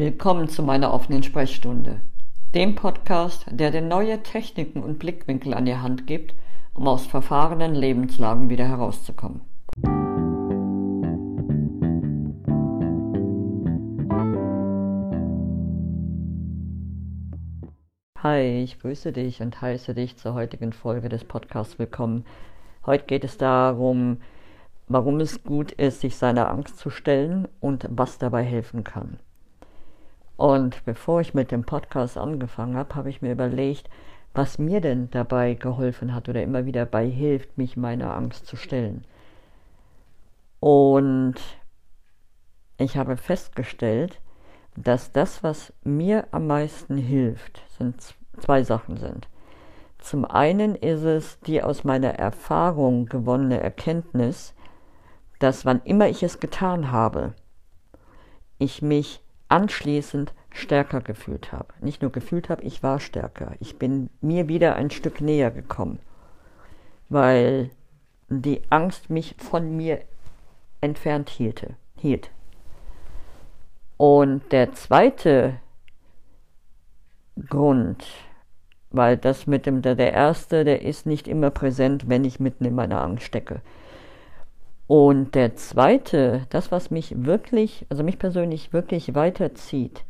Willkommen zu meiner offenen Sprechstunde, dem Podcast, der dir neue Techniken und Blickwinkel an die Hand gibt, um aus verfahrenen Lebenslagen wieder herauszukommen. Hi, ich grüße dich und heiße dich zur heutigen Folge des Podcasts willkommen. Heute geht es darum, warum es gut ist, sich seiner Angst zu stellen und was dabei helfen kann. Und bevor ich mit dem Podcast angefangen habe, habe ich mir überlegt, was mir denn dabei geholfen hat oder immer wieder dabei hilft, mich meiner Angst zu stellen. Und ich habe festgestellt, dass das, was mir am meisten hilft, sind zwei Sachen sind. Zum einen ist es die aus meiner Erfahrung gewonnene Erkenntnis, dass wann immer ich es getan habe, ich mich anschließend stärker gefühlt habe. Nicht nur gefühlt habe, ich war stärker. Ich bin mir wieder ein Stück näher gekommen, weil die Angst mich von mir entfernt hielte, hielt. Und der zweite Grund, weil das mit dem, der, der erste, der ist nicht immer präsent, wenn ich mitten in meiner Angst stecke. Und der zweite, das, was mich wirklich, also mich persönlich wirklich weiterzieht,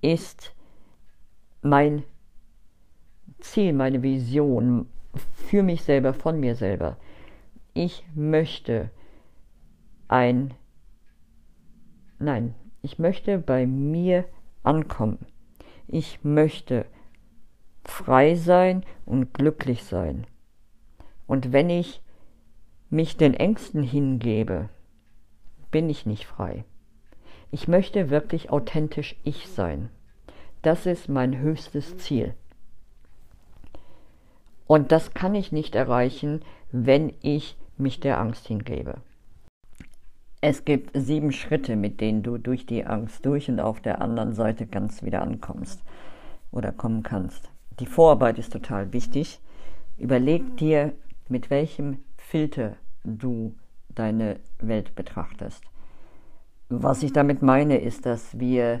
ist mein Ziel, meine Vision für mich selber, von mir selber. Ich möchte ein, nein, ich möchte bei mir ankommen. Ich möchte frei sein und glücklich sein. Und wenn ich mich den Ängsten hingebe, bin ich nicht frei. Ich möchte wirklich authentisch ich sein. Das ist mein höchstes Ziel. Und das kann ich nicht erreichen, wenn ich mich der Angst hingebe. Es gibt sieben Schritte, mit denen du durch die Angst durch und auf der anderen Seite ganz wieder ankommst oder kommen kannst. Die Vorarbeit ist total wichtig. Überleg dir, mit welchem Filter du deine Welt betrachtest. Was ich damit meine, ist, dass wir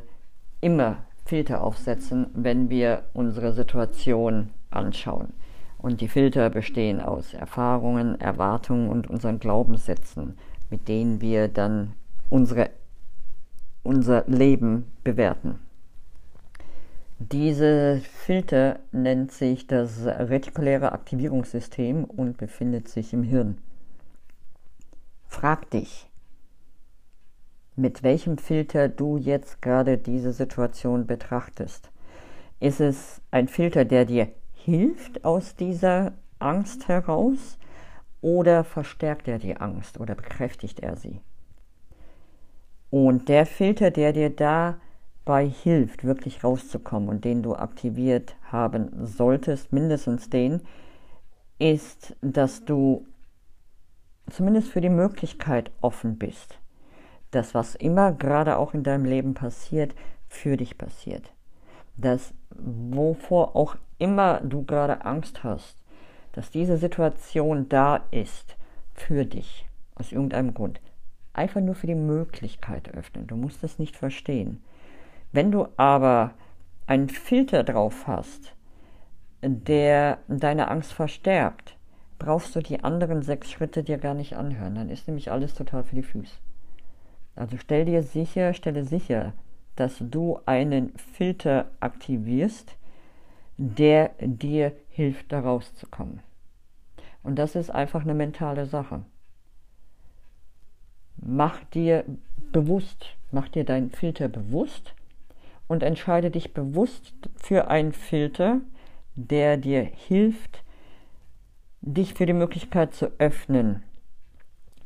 immer Filter aufsetzen, wenn wir unsere Situation anschauen. Und die Filter bestehen aus Erfahrungen, Erwartungen und unseren Glaubenssätzen, mit denen wir dann unsere, unser Leben bewerten. Diese Filter nennt sich das retikuläre Aktivierungssystem und befindet sich im Hirn. Frag dich, mit welchem Filter du jetzt gerade diese Situation betrachtest. Ist es ein Filter, der dir hilft aus dieser Angst heraus oder verstärkt er die Angst oder bekräftigt er sie? Und der Filter, der dir dabei hilft, wirklich rauszukommen und den du aktiviert haben solltest, mindestens den, ist, dass du zumindest für die Möglichkeit offen bist, dass was immer gerade auch in deinem Leben passiert, für dich passiert. Dass wovor auch immer du gerade Angst hast, dass diese Situation da ist für dich, aus irgendeinem Grund. Einfach nur für die Möglichkeit öffnen. Du musst es nicht verstehen. Wenn du aber einen Filter drauf hast, der deine Angst verstärkt, brauchst du die anderen sechs Schritte dir gar nicht anhören. Dann ist nämlich alles total für die Füße. Also stell dir sicher, stelle sicher, dass du einen Filter aktivierst, der dir hilft, da rauszukommen. Und das ist einfach eine mentale Sache. Mach dir bewusst, mach dir deinen Filter bewusst und entscheide dich bewusst für einen Filter, der dir hilft, dich für die Möglichkeit zu öffnen,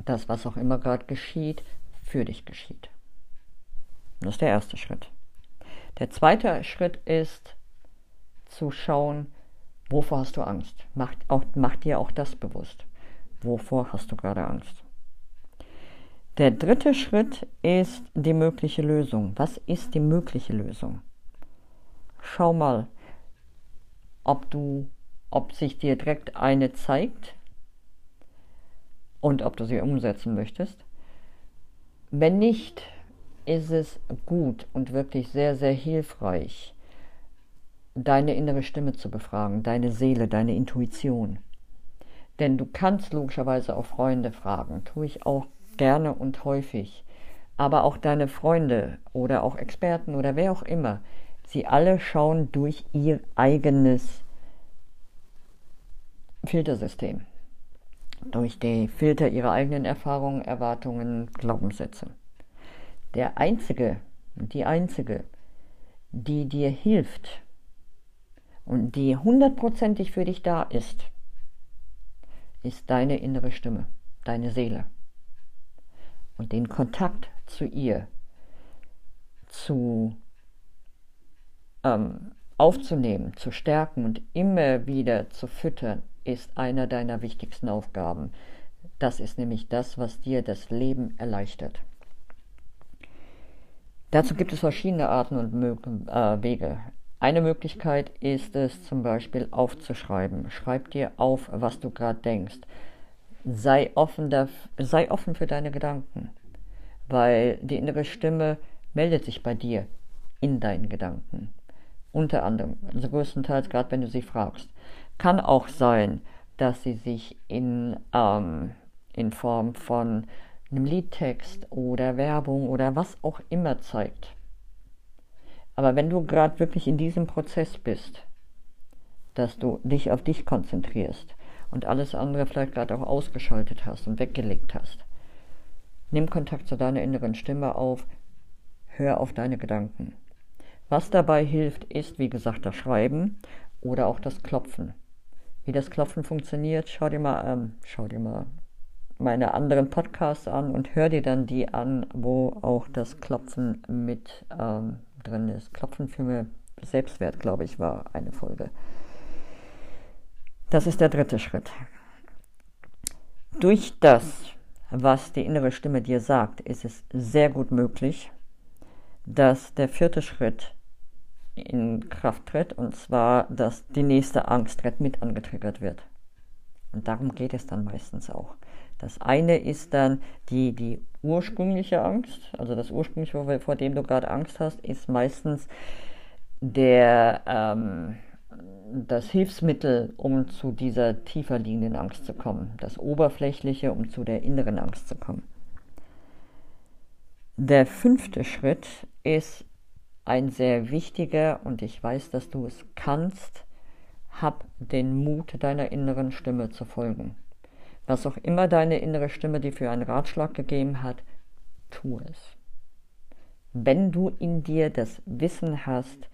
dass was auch immer gerade geschieht, für dich geschieht. Das ist der erste Schritt. Der zweite Schritt ist zu schauen, wovor hast du Angst. Mach, auch, mach dir auch das bewusst. Wovor hast du gerade Angst? Der dritte Schritt ist die mögliche Lösung. Was ist die mögliche Lösung? Schau mal, ob du ob sich dir direkt eine zeigt und ob du sie umsetzen möchtest. Wenn nicht, ist es gut und wirklich sehr, sehr hilfreich, deine innere Stimme zu befragen, deine Seele, deine Intuition. Denn du kannst logischerweise auch Freunde fragen, tue ich auch gerne und häufig. Aber auch deine Freunde oder auch Experten oder wer auch immer, sie alle schauen durch ihr eigenes Filtersystem. Durch die Filter ihrer eigenen Erfahrungen, Erwartungen, Glaubenssätze. Der Einzige, die Einzige, die dir hilft und die hundertprozentig für dich da ist, ist deine innere Stimme, deine Seele. Und den Kontakt zu ihr zu ähm, aufzunehmen, zu stärken und immer wieder zu füttern, ist einer deiner wichtigsten Aufgaben. Das ist nämlich das, was dir das Leben erleichtert. Dazu gibt es verschiedene Arten und äh, Wege. Eine Möglichkeit ist es zum Beispiel aufzuschreiben. Schreib dir auf, was du gerade denkst. Sei offen, sei offen für deine Gedanken, weil die innere Stimme meldet sich bei dir in deinen Gedanken. Unter anderem, also größtenteils gerade wenn du sie fragst. Kann auch sein, dass sie sich in, ähm, in Form von einem Liedtext oder Werbung oder was auch immer zeigt. Aber wenn du gerade wirklich in diesem Prozess bist, dass du dich auf dich konzentrierst und alles andere vielleicht gerade auch ausgeschaltet hast und weggelegt hast, nimm Kontakt zu deiner inneren Stimme auf, hör auf deine Gedanken. Was dabei hilft, ist, wie gesagt, das Schreiben oder auch das Klopfen. Wie das Klopfen funktioniert, schau dir mal, ähm, schau dir mal meine anderen Podcasts an und hör dir dann die an, wo auch das Klopfen mit ähm, drin ist. Klopfen für mir Selbstwert, glaube ich, war eine Folge. Das ist der dritte Schritt. Durch das, was die innere Stimme dir sagt, ist es sehr gut möglich, dass der vierte Schritt in Kraft tritt, und zwar, dass die nächste Angst mit angetriggert wird. Und darum geht es dann meistens auch. Das eine ist dann die, die ursprüngliche Angst, also das ursprüngliche, vor dem du gerade Angst hast, ist meistens der, ähm, das Hilfsmittel, um zu dieser tiefer liegenden Angst zu kommen. Das oberflächliche, um zu der inneren Angst zu kommen. Der fünfte Schritt ist ein sehr wichtiger und ich weiß, dass du es kannst. Hab den Mut deiner inneren Stimme zu folgen. Was auch immer deine innere Stimme dir für einen Ratschlag gegeben hat, tu es. Wenn du in dir das Wissen hast,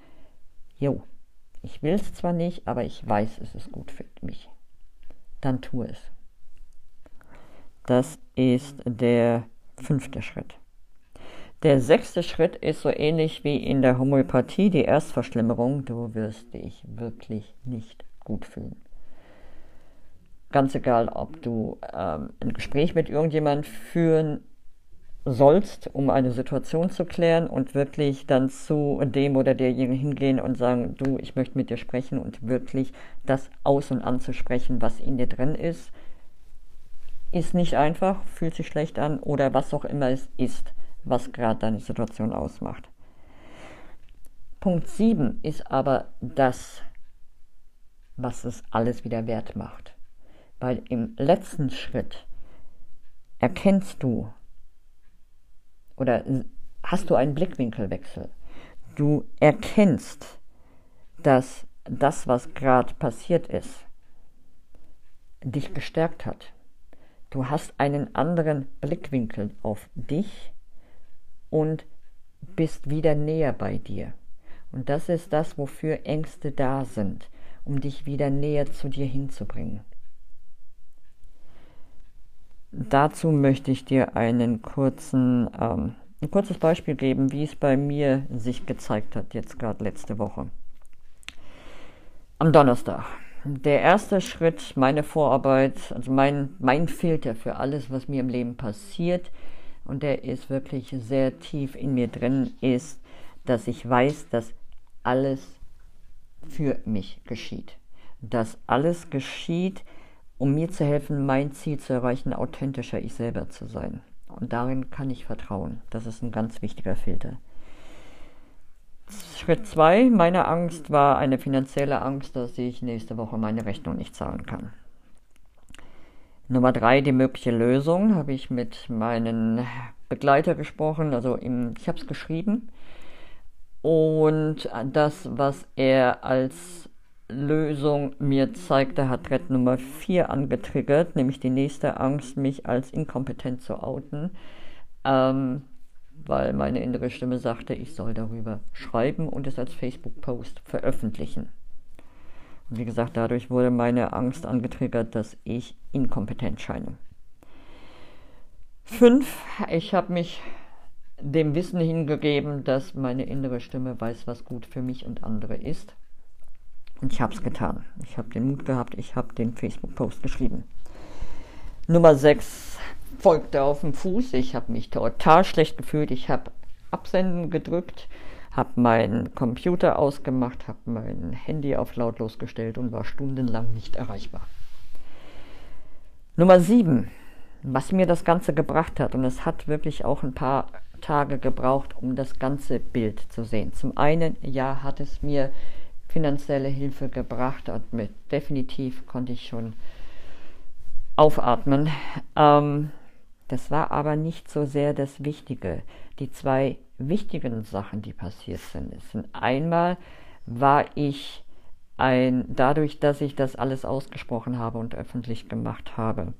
jo, ich will es zwar nicht, aber ich weiß, es ist gut für mich, dann tu es. Das ist der fünfte Schritt. Der sechste Schritt ist so ähnlich wie in der Homöopathie, die Erstverschlimmerung. Du wirst dich wirklich nicht gut fühlen. Ganz egal, ob du ähm, ein Gespräch mit irgendjemandem führen sollst, um eine Situation zu klären und wirklich dann zu dem oder derjenigen hingehen und sagen, du, ich möchte mit dir sprechen und wirklich das aus und anzusprechen, was in dir drin ist, ist nicht einfach, fühlt sich schlecht an oder was auch immer es ist, was gerade deine Situation ausmacht. Punkt 7 ist aber das, was es alles wieder wert macht. Weil im letzten Schritt erkennst du oder hast du einen Blickwinkelwechsel. Du erkennst, dass das, was gerade passiert ist, dich gestärkt hat. Du hast einen anderen Blickwinkel auf dich und bist wieder näher bei dir. Und das ist das, wofür Ängste da sind, um dich wieder näher zu dir hinzubringen. Dazu möchte ich dir einen kurzen, ähm, ein kurzes Beispiel geben, wie es bei mir sich gezeigt hat, jetzt gerade letzte Woche. Am Donnerstag. Der erste Schritt, meine Vorarbeit, also mein, mein Filter für alles, was mir im Leben passiert, und der ist wirklich sehr tief in mir drin, ist, dass ich weiß, dass alles für mich geschieht. Dass alles geschieht, um mir zu helfen, mein Ziel zu erreichen, authentischer ich selber zu sein. Und darin kann ich vertrauen. Das ist ein ganz wichtiger Filter. Schritt 2 meiner Angst war eine finanzielle Angst, dass ich nächste Woche meine Rechnung nicht zahlen kann. Nummer 3, die mögliche Lösung, habe ich mit meinem Begleiter gesprochen, also im, ich habe es geschrieben. Und das, was er als Lösung mir zeigte, hat Thread Nummer 4 angetriggert, nämlich die nächste Angst, mich als inkompetent zu outen. Ähm, weil meine innere Stimme sagte, ich soll darüber schreiben und es als Facebook-Post veröffentlichen. Wie gesagt, dadurch wurde meine Angst angetriggert, dass ich inkompetent scheine. Fünf, ich habe mich dem Wissen hingegeben, dass meine innere Stimme weiß, was gut für mich und andere ist. Und ich habe es getan. Ich habe den Mut gehabt, ich habe den Facebook-Post geschrieben. Nummer 6, folgte auf dem Fuß. Ich habe mich total schlecht gefühlt. Ich habe Absenden gedrückt, habe meinen Computer ausgemacht, habe mein Handy auf lautlos gestellt und war stundenlang nicht erreichbar. Nummer 7. Was mir das Ganze gebracht hat, und es hat wirklich auch ein paar Tage gebraucht, um das ganze Bild zu sehen. Zum einen, ja, hat es mir finanzielle Hilfe gebracht und mit definitiv konnte ich schon aufatmen. Ähm, das war aber nicht so sehr das Wichtige. Die zwei wichtigen Sachen, die passiert sind, sind einmal war ich ein, dadurch, dass ich das alles ausgesprochen habe und öffentlich gemacht habe,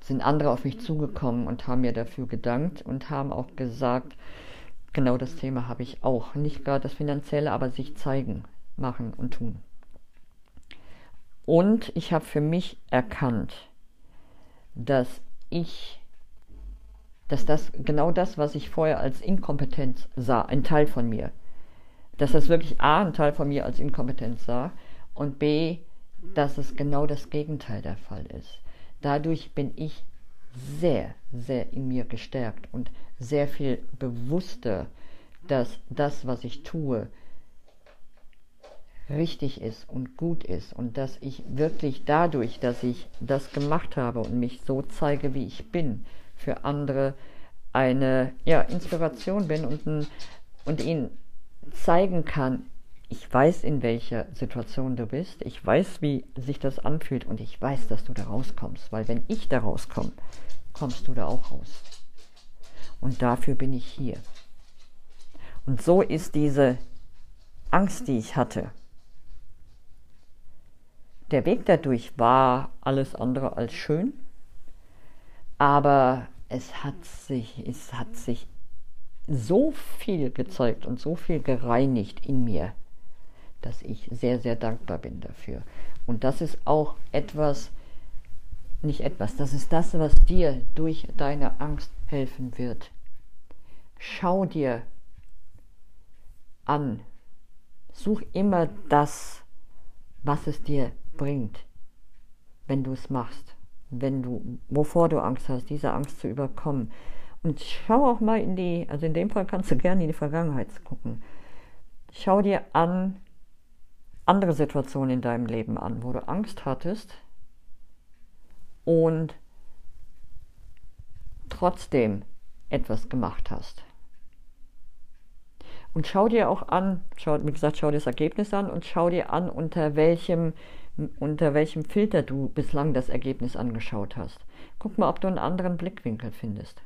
sind andere auf mich zugekommen und haben mir dafür gedankt und haben auch gesagt, genau das Thema habe ich auch. Nicht gerade das Finanzielle, aber sich zeigen, machen und tun. Und ich habe für mich erkannt, dass ich, dass das genau das, was ich vorher als Inkompetenz sah, ein Teil von mir, dass das wirklich A, ein Teil von mir als Inkompetenz sah und B, dass es genau das Gegenteil der Fall ist. Dadurch bin ich sehr, sehr in mir gestärkt und sehr viel bewusster, dass das, was ich tue, richtig ist und gut ist und dass ich wirklich dadurch, dass ich das gemacht habe und mich so zeige, wie ich bin, für andere eine ja, Inspiration bin und, ein, und ihnen zeigen kann, ich weiß, in welcher Situation du bist, ich weiß, wie sich das anfühlt. Und ich weiß, dass du da rauskommst, weil wenn ich da rauskomme, kommst du da auch raus. Und dafür bin ich hier. Und so ist diese Angst, die ich hatte, der Weg dadurch war alles andere als schön, aber es hat sich, es hat sich so viel gezeigt und so viel gereinigt in mir, dass ich sehr, sehr dankbar bin dafür. Und das ist auch etwas, nicht etwas, das ist das, was dir durch deine Angst helfen wird. Schau dir an, such immer das, was es dir bringt, wenn du es machst, wenn du, wovor du Angst hast, diese Angst zu überkommen. Und schau auch mal in die, also in dem Fall kannst du gerne in die Vergangenheit gucken. Schau dir an andere Situationen in deinem Leben an, wo du Angst hattest und trotzdem etwas gemacht hast. Und schau dir auch an, schau, wie gesagt, schau dir das Ergebnis an und schau dir an, unter welchem unter welchem Filter du bislang das Ergebnis angeschaut hast. Guck mal, ob du einen anderen Blickwinkel findest.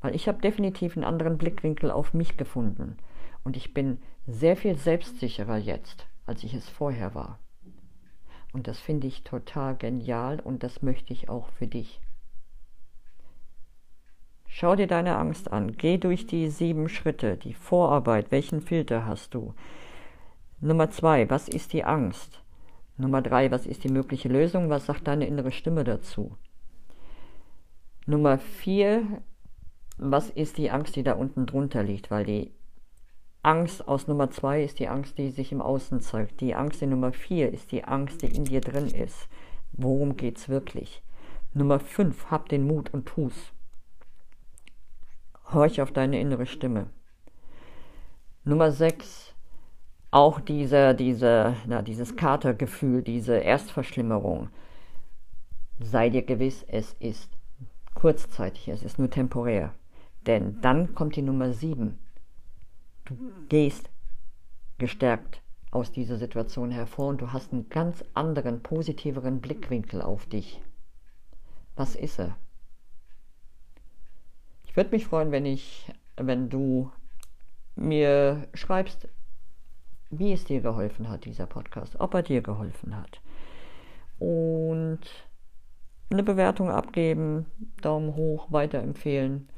Weil ich habe definitiv einen anderen Blickwinkel auf mich gefunden. Und ich bin sehr viel selbstsicherer jetzt, als ich es vorher war. Und das finde ich total genial und das möchte ich auch für dich. Schau dir deine Angst an. Geh durch die sieben Schritte, die Vorarbeit. Welchen Filter hast du? Nummer zwei, was ist die Angst? Nummer drei, was ist die mögliche Lösung? Was sagt deine innere Stimme dazu? Nummer vier, was ist die Angst, die da unten drunter liegt? Weil die Angst aus Nummer zwei ist die Angst, die sich im Außen zeigt. Die Angst in Nummer vier ist die Angst, die in dir drin ist. Worum geht's wirklich? Nummer fünf, hab den Mut und tu's. Horch auf deine innere Stimme. Nummer sechs, auch diese, diese, na, dieses Katergefühl, diese Erstverschlimmerung, sei dir gewiss, es ist kurzzeitig, es ist nur temporär. Denn dann kommt die Nummer 7. Du gehst gestärkt aus dieser Situation hervor und du hast einen ganz anderen, positiveren Blickwinkel auf dich. Was ist er? Ich würde mich freuen, wenn ich, wenn du mir schreibst, wie es dir geholfen hat, dieser Podcast, ob er dir geholfen hat. Und eine Bewertung abgeben, Daumen hoch, weiterempfehlen.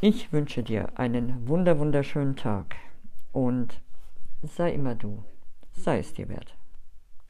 Ich wünsche dir einen wunder wunderschönen Tag und sei immer du, sei es dir wert.